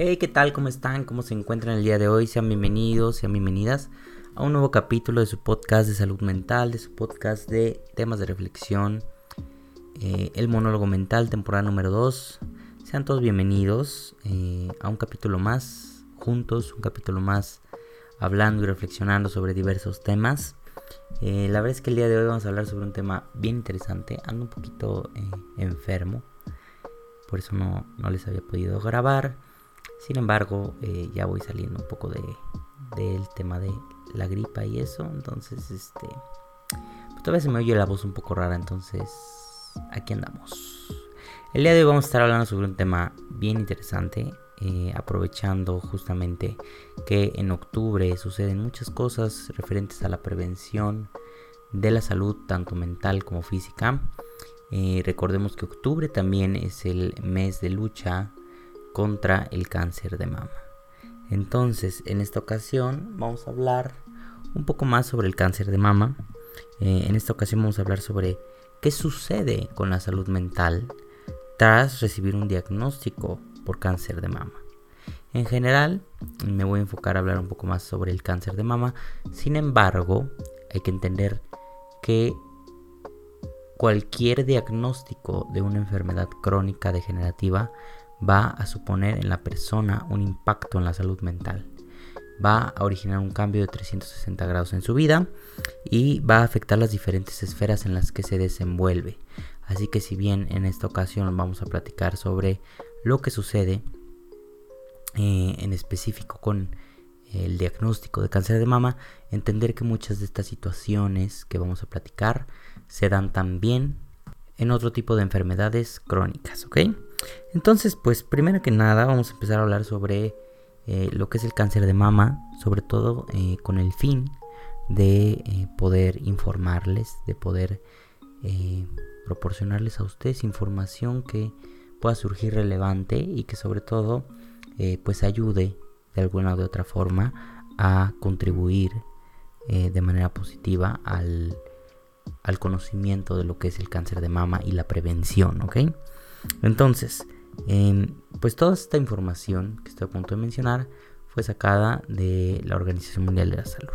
Hey, ¿qué tal? ¿Cómo están? ¿Cómo se encuentran el día de hoy? Sean bienvenidos, sean bienvenidas a un nuevo capítulo de su podcast de salud mental, de su podcast de temas de reflexión, eh, el monólogo mental, temporada número 2. Sean todos bienvenidos eh, a un capítulo más, juntos, un capítulo más, hablando y reflexionando sobre diversos temas. Eh, la verdad es que el día de hoy vamos a hablar sobre un tema bien interesante. Ando un poquito enfermo, por eso no, no les había podido grabar. Sin embargo, eh, ya voy saliendo un poco de del tema de la gripa y eso. Entonces, este. Pues todavía se me oye la voz un poco rara. Entonces, aquí andamos. El día de hoy vamos a estar hablando sobre un tema bien interesante. Eh, aprovechando justamente que en octubre suceden muchas cosas referentes a la prevención de la salud, tanto mental como física. Eh, recordemos que octubre también es el mes de lucha contra el cáncer de mama. Entonces, en esta ocasión vamos a hablar un poco más sobre el cáncer de mama. Eh, en esta ocasión vamos a hablar sobre qué sucede con la salud mental tras recibir un diagnóstico por cáncer de mama. En general, me voy a enfocar a hablar un poco más sobre el cáncer de mama. Sin embargo, hay que entender que cualquier diagnóstico de una enfermedad crónica degenerativa va a suponer en la persona un impacto en la salud mental. Va a originar un cambio de 360 grados en su vida y va a afectar las diferentes esferas en las que se desenvuelve. Así que si bien en esta ocasión vamos a platicar sobre lo que sucede eh, en específico con el diagnóstico de cáncer de mama, entender que muchas de estas situaciones que vamos a platicar se dan también en otro tipo de enfermedades crónicas, ¿ok? Entonces, pues primero que nada vamos a empezar a hablar sobre eh, lo que es el cáncer de mama, sobre todo eh, con el fin de eh, poder informarles, de poder proporcionarles a ustedes información que pueda surgir relevante y que sobre todo pues ayude de alguna u otra forma a contribuir de manera positiva al, al conocimiento de lo que es el cáncer de mama y la prevención, ¿ok? Entonces, em, pues toda esta información que estoy a punto de mencionar fue sacada de la Organización Mundial de la Salud.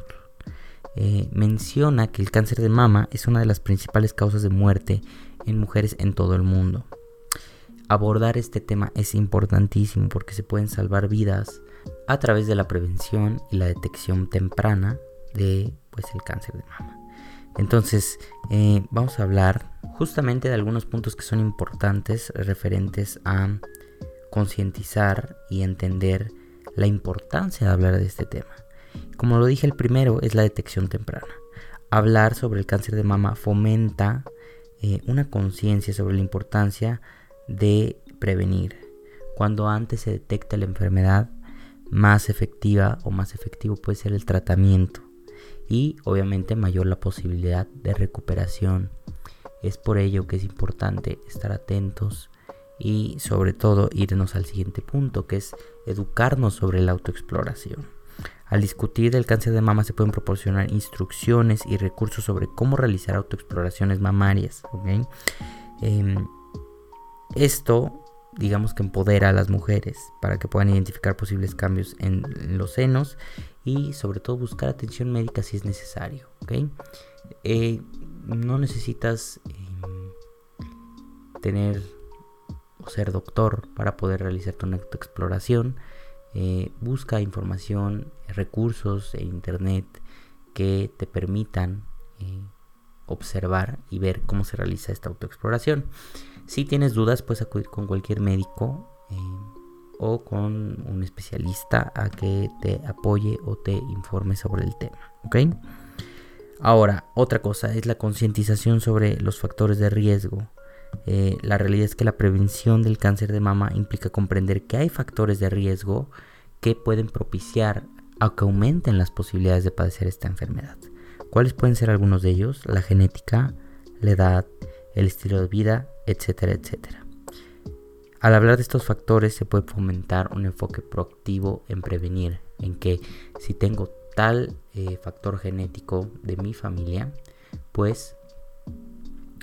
Eh, menciona que el cáncer de mama es una de las principales causas de muerte en mujeres en todo el mundo. Abordar este tema es importantísimo porque se pueden salvar vidas a través de la prevención y la detección temprana de pues, el cáncer de mama. Entonces, eh, vamos a hablar justamente de algunos puntos que son importantes referentes a concientizar y entender la importancia de hablar de este tema. Como lo dije, el primero es la detección temprana. Hablar sobre el cáncer de mama fomenta eh, una conciencia sobre la importancia de prevenir. Cuando antes se detecta la enfermedad, más efectiva o más efectivo puede ser el tratamiento y obviamente mayor la posibilidad de recuperación. Es por ello que es importante estar atentos y sobre todo irnos al siguiente punto que es educarnos sobre la autoexploración. Al discutir del cáncer de mama se pueden proporcionar instrucciones y recursos sobre cómo realizar autoexploraciones mamarias. Em, esto digamos que empodera a las mujeres para que puedan identificar posibles cambios en, los senos y sobre todo buscar atención médica si es necesario. Eh, no necesitas em, tener o ser doctor para poder realizar tu exploración. Eh, busca información, recursos en internet que te permitan eh, observar y ver cómo se realiza esta autoexploración. Si tienes dudas, puedes acudir con cualquier médico eh, o con un especialista a que te apoye o te informe sobre el tema. ¿Ok? Ahora, otra cosa es la concientización sobre los factores de riesgo. Eh, la realidad es que la prevención del cáncer de mama implica comprender que hay factores de riesgo que pueden propiciar a que aumenten las posibilidades de padecer esta enfermedad. ¿Cuáles pueden ser algunos de ellos? La genética, la edad, el estilo de vida, etcétera, etcétera. Al hablar de estos factores se puede fomentar un enfoque proactivo en prevenir, en que si tengo tal eh, factor genético de mi familia, pues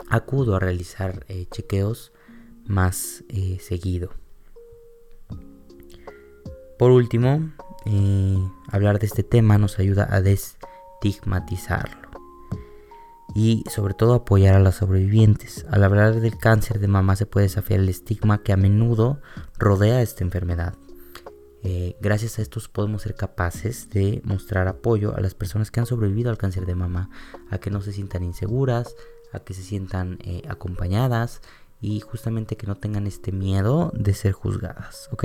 acudo a realizar eh, chequeos más eh, seguido. Por último, hablar de este tema nos ayuda a destigmatizarlo y sobre todo apoyar a los sobrevivientes. Al hablar del cáncer de mama se puede desafiar el estigma que a menudo rodea esta enfermedad. Eh, gracias a estos podemos ser capaces de mostrar apoyo a las personas que han sobrevivido al cáncer de mama, a que no se sientan inseguras, a que se sientan eh, acompañadas y justamente que no tengan este miedo de ser juzgadas, ¿ok?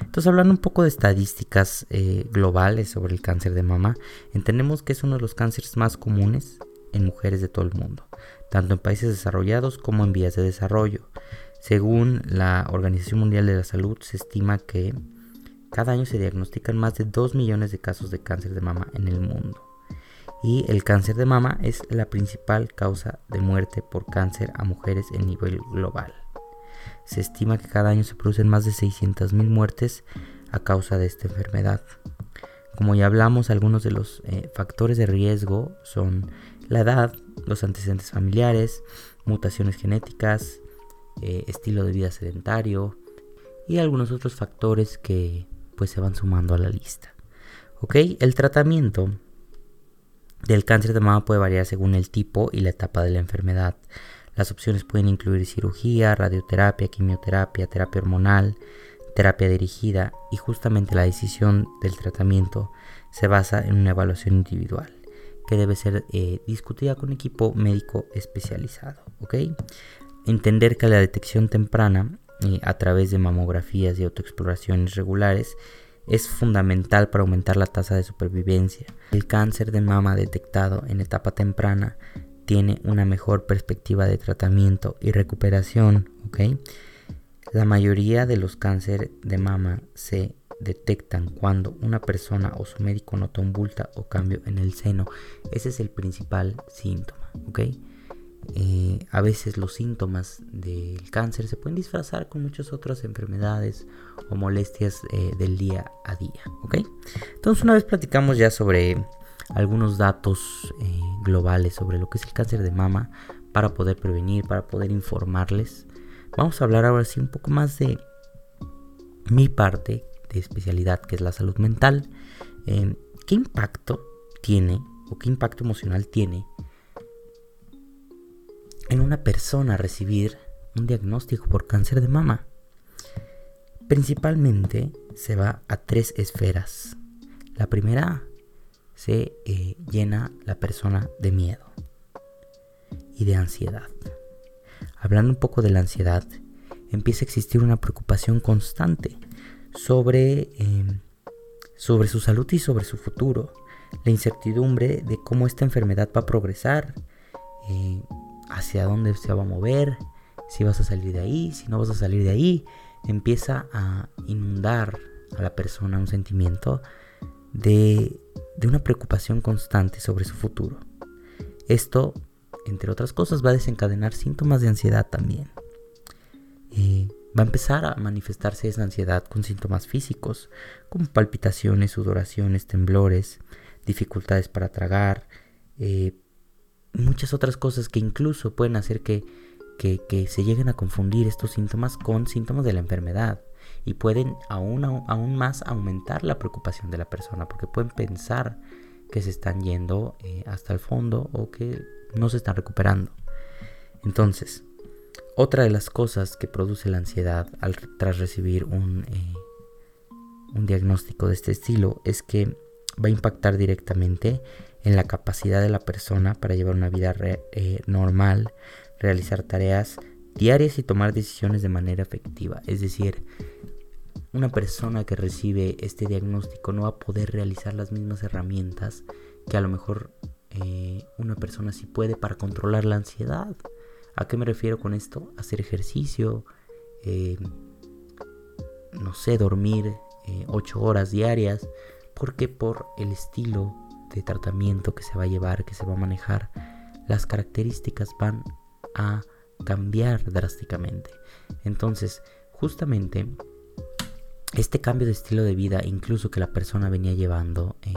Entonces hablando un poco de estadísticas eh, globales sobre el cáncer de mama, entendemos que es uno de los cánceres más comunes en mujeres de todo el mundo, tanto en países desarrollados como en vías de desarrollo. Según la Organización Mundial de la Salud, se estima que cada año se diagnostican más de 2 millones de casos de cáncer de mama en el mundo. Y el cáncer de mama es la principal causa de muerte por cáncer a mujeres en nivel global. Se estima que cada año se producen más de 600.000 muertes a causa de esta enfermedad. Como ya hablamos, algunos de los eh, factores de riesgo son la edad, los antecedentes familiares, mutaciones genéticas, eh, estilo de vida sedentario y algunos otros factores que pues se van sumando a la lista. ¿Ok? El tratamiento del cáncer de mama puede variar según el tipo y la etapa de la enfermedad. Las opciones pueden incluir cirugía, radioterapia, quimioterapia, terapia hormonal, terapia dirigida y justamente la decisión del tratamiento se basa en una evaluación individual que debe ser eh, discutida con equipo médico especializado. ¿ok? Entender que la detección temprana eh, a través de mamografías y autoexploraciones regulares es fundamental para aumentar la tasa de supervivencia. El cáncer de mama detectado en etapa temprana tiene una mejor perspectiva de tratamiento y recuperación. ¿ok? La mayoría de los cánceres de mama se detectan cuando una persona o su médico nota un bulta o cambio en el seno. Ese es el principal síntoma, ¿ok? Eh, a veces los síntomas del cáncer se pueden disfrazar con muchas otras enfermedades o molestias eh, del día a día, ¿ok? Entonces una vez platicamos ya sobre algunos datos eh, globales sobre lo que es el cáncer de mama para poder prevenir, para poder informarles. Vamos a hablar ahora sí un poco más de mi parte de especialidad que es la salud mental, eh, ¿qué impacto tiene o qué impacto emocional tiene en una persona recibir un diagnóstico por cáncer de mama? Principalmente se va a tres esferas. La primera se eh, llena la persona de miedo y de ansiedad. Hablando un poco de la ansiedad, empieza a existir una preocupación constante sobre, em, sobre su salud y sobre su futuro. La incertidumbre de cómo esta enfermedad va a progresar, eh, hacia dónde se va a mover, si vas a salir de ahí, si no vas a salir de ahí, empieza a inundar a la persona un sentimiento de, de una preocupación constante sobre su futuro. Esto, entre otras cosas, va a desencadenar síntomas de ansiedad también. Eh, va a empezar a manifestarse esa ansiedad con síntomas físicos, como palpitaciones, sudoraciones, temblores, dificultades para tragar, eh, muchas otras cosas que incluso pueden hacer que, que, se lleguen a confundir estos síntomas con síntomas de la enfermedad y pueden aún, aún más aumentar la preocupación de la persona porque pueden pensar que se están yendo eh, hasta el fondo o que no se están recuperando. Entonces, otra de las cosas que produce la ansiedad al, tras recibir un, eh, un diagnóstico de este estilo es que va a impactar directamente en la capacidad de la persona para llevar una vida eh, normal, realizar tareas diarias y tomar decisiones de manera efectiva. Es decir, una persona que recibe este diagnóstico no va a poder realizar las mismas herramientas que a lo mejor eh, una persona sí puede para controlar la ansiedad. ¿A qué me refiero con esto? Hacer ejercicio, eh, no sé, dormir eh, ocho horas diarias, porque por el estilo de tratamiento que se va a llevar, que se va a manejar, las características van a cambiar drásticamente. Entonces, justamente, este cambio de estilo de vida, incluso que la persona venía llevando eh,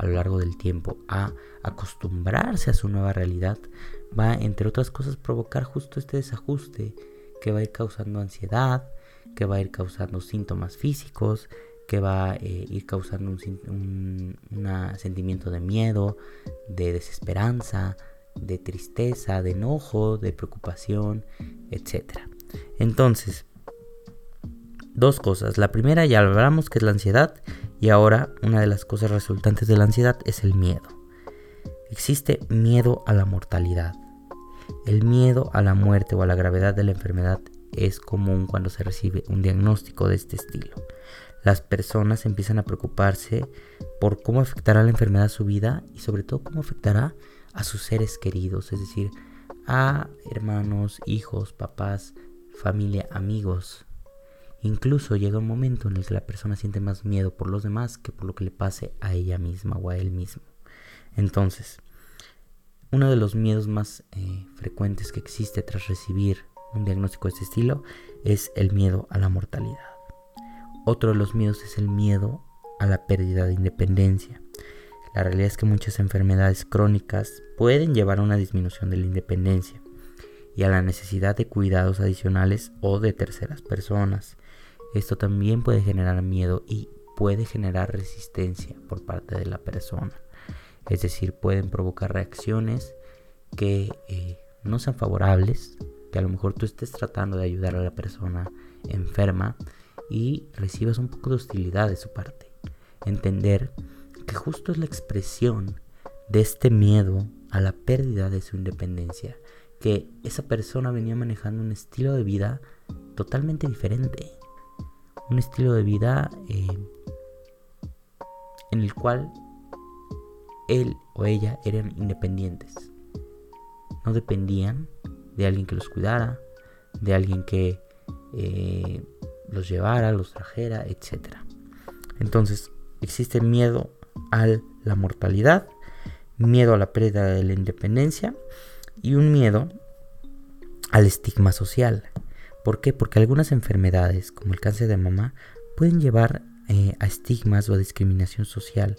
a lo largo del tiempo a acostumbrarse a su nueva realidad, va, entre otras cosas, provocar justo este desajuste que va a ir causando ansiedad, que va a ir causando síntomas físicos, que va a eh, ir causando un, sentimiento de miedo, de desesperanza, de tristeza, de enojo, de preocupación, etc. Entonces, dos cosas. La primera ya hablamos que es la ansiedad y ahora una de las cosas resultantes de la ansiedad es el miedo. Existe miedo a la mortalidad. El miedo a la muerte o a la gravedad de la enfermedad es común cuando se recibe un diagnóstico de este estilo. Las personas empiezan a preocuparse por cómo afectará la enfermedad a su vida y sobre todo cómo afectará a sus seres queridos, es decir, a hermanos, hijos, papás, familia, amigos. Incluso llega un momento en el que la persona siente más miedo por los demás que por lo que le pase a ella misma o a él mismo. Entonces, uno de los miedos más eh, frecuentes que existe tras recibir un diagnóstico de este estilo es el miedo a la mortalidad. Otro de los miedos es el miedo a la pérdida de independencia. La realidad es que muchas enfermedades crónicas pueden llevar a una disminución de la independencia y a la necesidad de cuidados adicionales o de terceras personas. Esto también puede generar miedo y puede generar resistencia por parte de la persona. Es decir, pueden provocar reacciones que eh, no sean favorables, que a lo mejor tú estés tratando de ayudar a la persona enferma y recibas un poco de hostilidad de su parte. Entender que justo es la expresión de este miedo a la pérdida de su independencia, que esa persona venía manejando un estilo de vida totalmente diferente, un estilo de vida eh, en el cual él o ella eran independientes, no dependían de alguien que los cuidara, de alguien que eh, los llevara, los trajera, etc. Entonces existe miedo a la mortalidad, miedo a la pérdida de la independencia y un miedo al estigma social. ¿Por qué? Porque algunas enfermedades, como el cáncer de mama, pueden llevar eh, a estigmas o a discriminación social.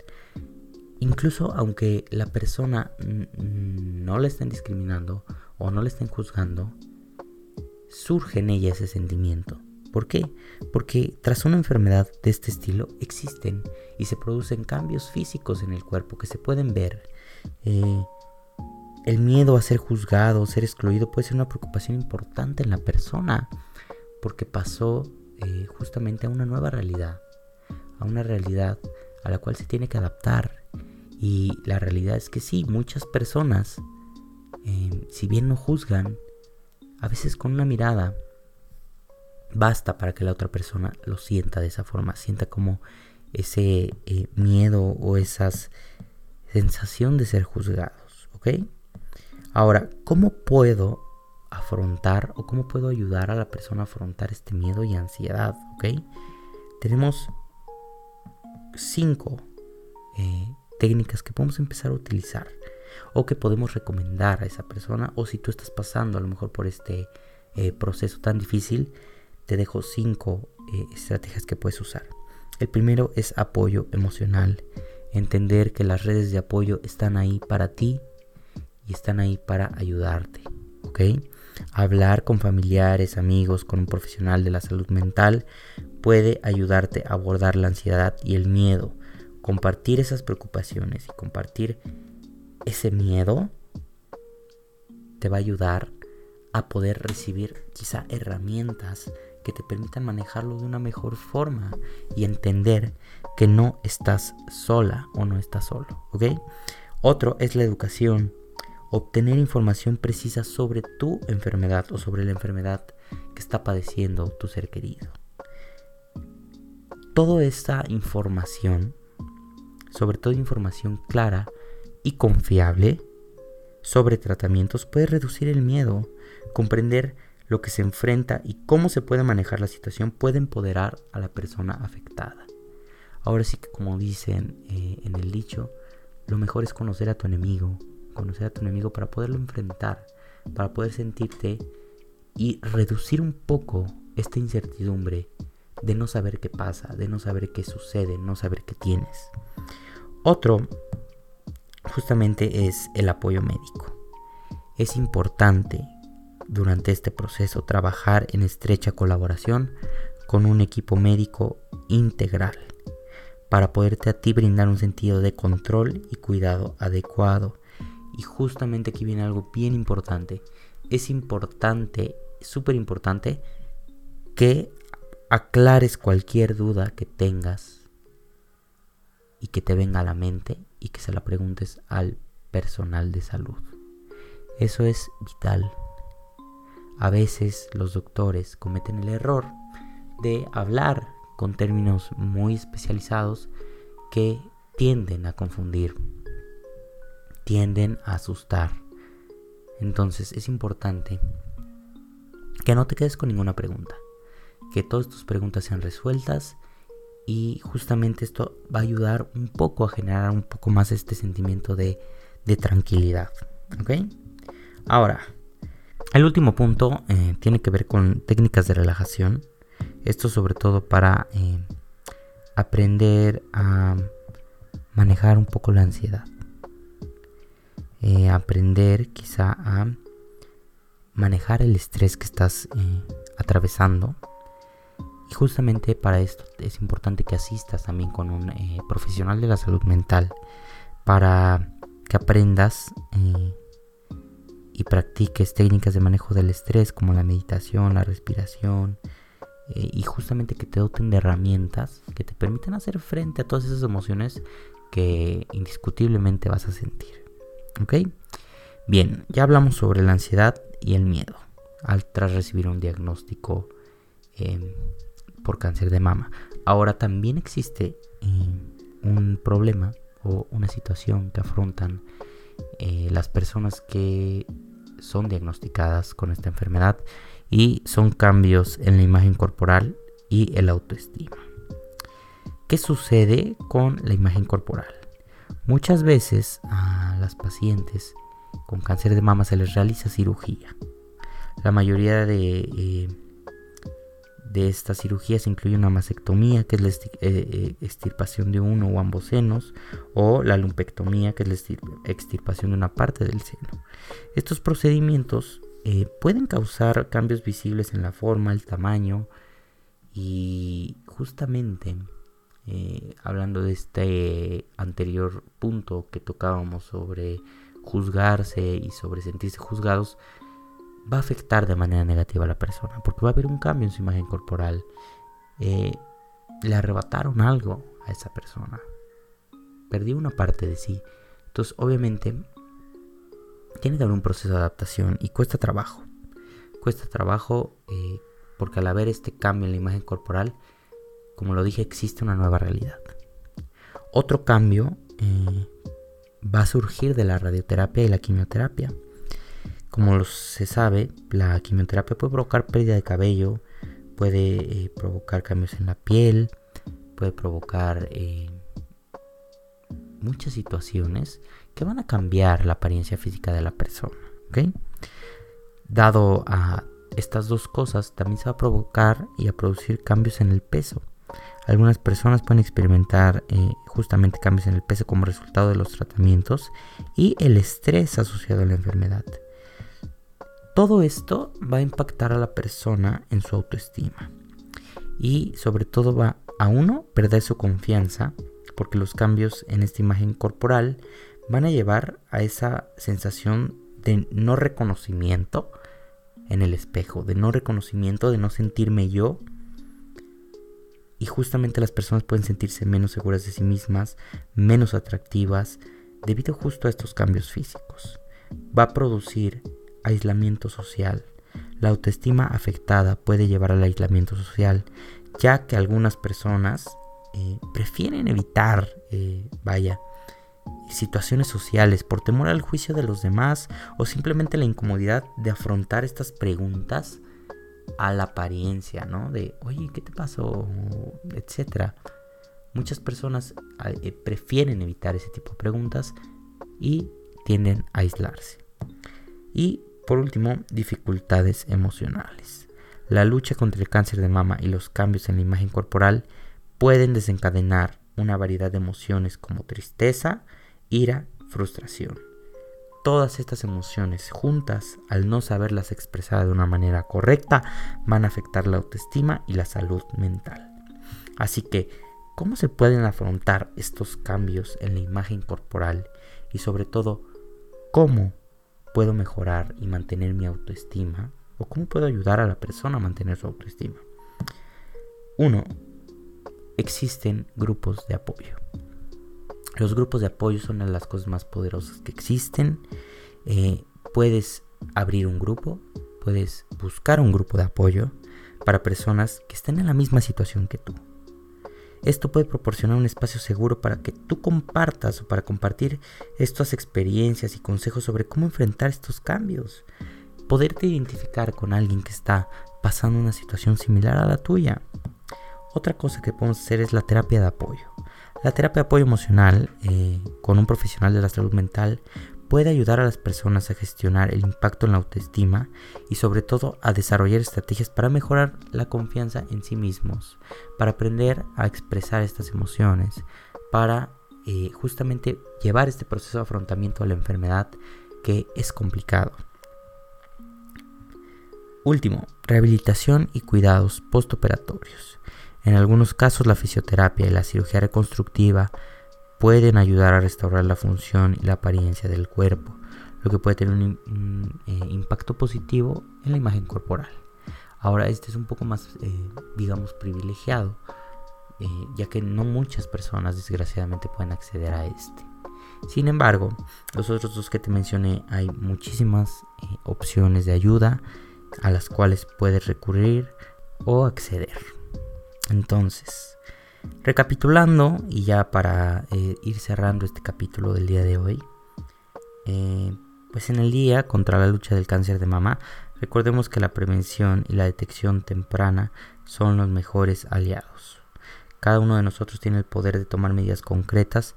Incluso aunque la persona no la estén discriminando o no la estén juzgando, surge en ella ese sentimiento. ¿Por qué? Porque tras una enfermedad de este estilo existen y se producen cambios físicos en el cuerpo que se pueden ver. Eh, el miedo a ser juzgado, ser excluido puede ser una preocupación importante en la persona porque pasó eh, justamente a una nueva realidad, a una realidad a la cual se tiene que adaptar. Y la realidad es que sí, muchas personas, eh, si bien no juzgan, a veces con una mirada basta para que la otra persona lo sienta de esa forma, sienta como ese eh, miedo o esa sensación de ser juzgados, ¿ok? Ahora, ¿cómo puedo afrontar o cómo puedo ayudar a la persona a afrontar este miedo y ansiedad, ¿ok? Tenemos cinco eh, técnicas que podemos empezar a utilizar o que podemos recomendar a esa persona o si tú estás pasando a lo mejor por este eh, proceso tan difícil, te dejo cinco eh, estrategias que puedes usar. El primero es apoyo emocional. Entender que las redes de apoyo están ahí para ti están ahí para ayudarte. ¿Ok? Hablar con familiares, amigos, con un profesional de la salud mental puede ayudarte a abordar la ansiedad y el miedo. Compartir esas preocupaciones y compartir ese miedo te va a ayudar a poder recibir quizá herramientas que te permitan manejarlo de una mejor forma y entender que no estás sola o no estás solo, ¿ok? Otro es la educación, obtener información precisa sobre tu enfermedad o sobre la enfermedad que está padeciendo tu ser querido. Toda esta información, sobre todo información clara y confiable sobre tratamientos, puede reducir el miedo, comprender lo que se enfrenta y cómo se puede manejar la situación puede empoderar a la persona afectada. Ahora sí que como dicen eh, en el dicho, lo mejor es conocer a tu enemigo, conocer a tu enemigo para poderlo enfrentar, para poder sentirte y reducir un poco esta incertidumbre de no saber qué pasa, de no saber qué sucede, no saber qué tienes. Otro justamente es el apoyo médico. Es importante durante este proceso trabajar en estrecha colaboración con un equipo médico integral. para poderte a ti brindar un sentido de control y cuidado adecuado. Y justamente aquí viene algo bien importante. Es importante, súper importante, que aclares cualquier duda que tengas y que te venga a la mente y que se la preguntes al personal de salud. Eso es vital. A veces los doctores cometen el error de hablar con términos muy especializados que tienden a confundir, tienden a asustar. Entonces es importante que no te quedes con ninguna pregunta, que todas tus preguntas sean resueltas y justamente esto va a ayudar un poco a generar un poco más este sentimiento de, tranquilidad. ¿Ok? Ahora, el último punto eh, tiene que ver con técnicas de relajación. Esto sobre todo para eh, aprender a manejar un poco la ansiedad. Eh, aprender quizá a manejar el estrés que estás atravesando y justamente para esto es importante que asistas también con un eh, profesional de la salud mental para que aprendas eh, y practiques técnicas de manejo del estrés como la meditación, la respiración eh, y justamente que te doten de herramientas que te permitan hacer frente a todas esas emociones que indiscutiblemente vas a sentir. ¿Ok? Bien, ya hablamos sobre la ansiedad y el miedo al tras recibir un diagnóstico em, por cáncer de mama. Ahora también existe eh, un problema o una situación que afrontan eh, las personas que son diagnosticadas con esta enfermedad y son cambios en la imagen corporal y el autoestima. ¿Qué sucede con la imagen corporal? Muchas veces a las pacientes con cáncer de mama se les realiza cirugía. La mayoría de eh, de estas cirugías incluye una mastectomía, que es la eh, eh, extirpación de uno o ambos senos, o la lumpectomía, que es la extirpación de una parte del seno. Estos procedimientos pueden causar cambios visibles en la forma, el tamaño y justamente hablando de este anterior punto que tocábamos sobre juzgarse y sobre sentirse juzgados, va a afectar de manera negativa a la persona, porque va a haber un cambio en su imagen corporal. Eh, le arrebataron algo a esa persona. Perdió una parte de sí. Entonces, obviamente, tiene que haber un proceso de adaptación y cuesta trabajo. Cuesta trabajo eh, porque al haber este cambio en la imagen corporal, como lo dije, existe una nueva realidad. Otro cambio eh, va a surgir de la radioterapia y la quimioterapia. Como se sabe, la quimioterapia puede provocar pérdida de cabello, puede eh, provocar cambios en la piel, puede provocar eh, muchas situaciones que van a cambiar la apariencia física de la persona. Dado a estas dos cosas, también se va a provocar y a producir cambios en el peso. Algunas personas pueden experimentar eh, justamente cambios en el peso como resultado de los tratamientos y el estrés asociado a la enfermedad. Todo esto va a impactar a la persona en su autoestima. Y sobre todo va a uno perder su confianza porque los cambios en esta imagen corporal van a llevar a esa sensación de no reconocimiento en el espejo, de no reconocimiento, de no sentirme yo. Y justamente las personas pueden sentirse menos seguras de sí mismas, menos atractivas, debido justo a estos cambios físicos. Va a producir aislamiento social. La autoestima afectada puede llevar al aislamiento social, ya que algunas personas eh, prefieren evitar, eh, vaya, situaciones sociales por temor al juicio de los demás o simplemente la incomodidad de afrontar estas preguntas a la apariencia, ¿no? De, oye, ¿qué te pasó? Etcétera. Muchas personas eh, prefieren evitar ese tipo de preguntas y tienden a aislarse. Y por último, dificultades emocionales. La lucha contra el cáncer de mama y los cambios en la imagen corporal pueden desencadenar una variedad de emociones como tristeza, ira, frustración. Todas estas emociones juntas, al no saberlas expresar de una manera correcta, van a afectar la autoestima y la salud mental. Así que ¿cómo se pueden afrontar estos cambios en la imagen corporal? Y sobre todo, ¿cómo puedo mejorar y mantener mi autoestima? ¿O cómo puedo ayudar a la persona a mantener su autoestima? Uno, existen grupos de apoyo. Los grupos de apoyo son las cosas más poderosas que existen. Eh, puedes abrir un grupo, puedes buscar un grupo de apoyo para personas que estén en la misma situación que tú. Esto puede proporcionar un espacio seguro para que tú compartas o para compartir estas experiencias y consejos sobre cómo enfrentar estos cambios. Poderte identificar con alguien que está pasando una situación similar a la tuya. Otra cosa que podemos hacer es la terapia de apoyo. La terapia de apoyo emocional eh, con un profesional de la salud mental puede ayudar a las personas a gestionar el impacto en la autoestima y sobre todo a desarrollar estrategias para mejorar la confianza en sí mismos, para aprender a expresar estas emociones, para eh, justamente llevar este proceso de afrontamiento a la enfermedad que es complicado. Último, rehabilitación y cuidados postoperatorios. En algunos casos la fisioterapia y la cirugía reconstructiva pueden ayudar a restaurar la función y la apariencia del cuerpo, lo que puede tener un, eh, impacto positivo en la imagen corporal. Ahora este es un poco más, eh, digamos, privilegiado, eh, ya que no muchas personas desgraciadamente pueden acceder a este. Sin embargo, los otros dos que te mencioné hay muchísimas opciones de ayuda a las cuales puedes recurrir o acceder. Entonces, Recapitulando, y ya para eh, ir cerrando este capítulo del día de hoy, eh, pues en el día contra la lucha del cáncer de mama, recordemos que la prevención y la detección temprana son los mejores aliados. Cada uno de nosotros tiene el poder de tomar medidas concretas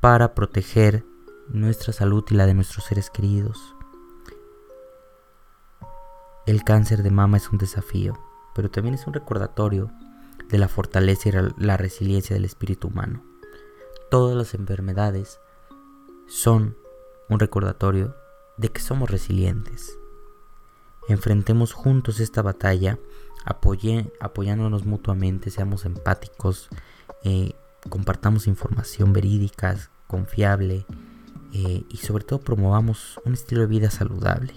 para proteger nuestra salud y la de nuestros seres queridos. El cáncer de mama es un desafío, pero también es un recordatorio de la fortaleza y la resiliencia del espíritu humano. Todas las enfermedades son un recordatorio de que somos resilientes. Enfrentemos juntos esta batalla, apoyándonos mutuamente, seamos empáticos, eh, compartamos información verídica, confiable eh, y sobre todo promovamos un estilo de vida saludable.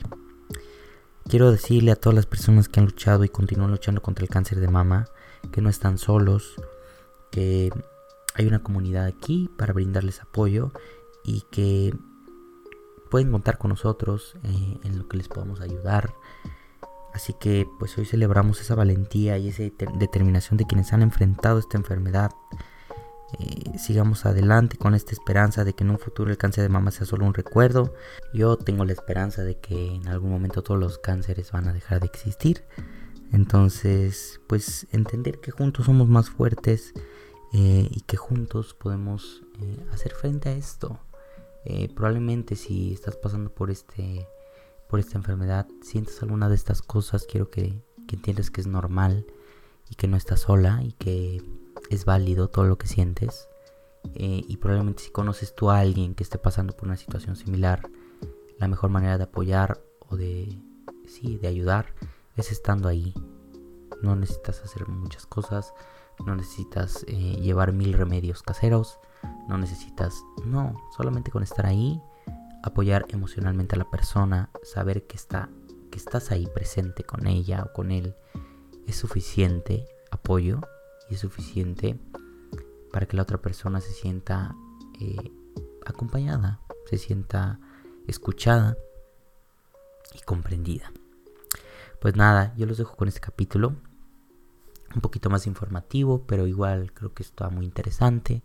Quiero decirle a todas las personas que han luchado y continúan luchando contra el cáncer de mama que no están solos, que hay una comunidad aquí para brindarles apoyo y que pueden contar con nosotros eh, en lo que les podamos ayudar. Así que pues hoy celebramos esa valentía y esa determinación de quienes han enfrentado esta enfermedad. Eh, sigamos adelante con esta esperanza de que en un futuro el cáncer de mama sea solo un recuerdo. Yo tengo la esperanza de que en algún momento todos los cánceres van a dejar de existir. Entonces, pues entender que juntos somos más fuertes eh, y que juntos podemos eh, hacer frente a esto. Eh, probablemente si estás pasando por este por esta enfermedad, sientes alguna de estas cosas, quiero que, que entiendas que es normal y que no estás sola y que es válido todo lo que sientes. y probablemente si conoces tú a alguien que esté pasando por una situación similar, la mejor manera de apoyar o de, sí, de ayudar es estando ahí. No necesitas hacer muchas cosas, no necesitas eh, llevar mil remedios caseros, no necesitas, no, solamente con estar ahí, apoyar emocionalmente a la persona, saber que, está, que estás ahí presente con ella o con él, es suficiente apoyo y es suficiente para que la otra persona se sienta eh, acompañada, se sienta escuchada y comprendida. Pues nada, yo los dejo con este capítulo. Un poquito más informativo, pero igual creo que está muy interesante.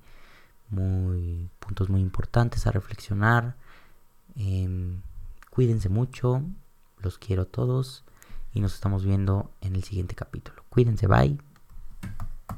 Muy, puntos muy importantes a reflexionar. Em, cuídense mucho. Los quiero a todos. Y nos estamos viendo en el siguiente capítulo. Cuídense, bye.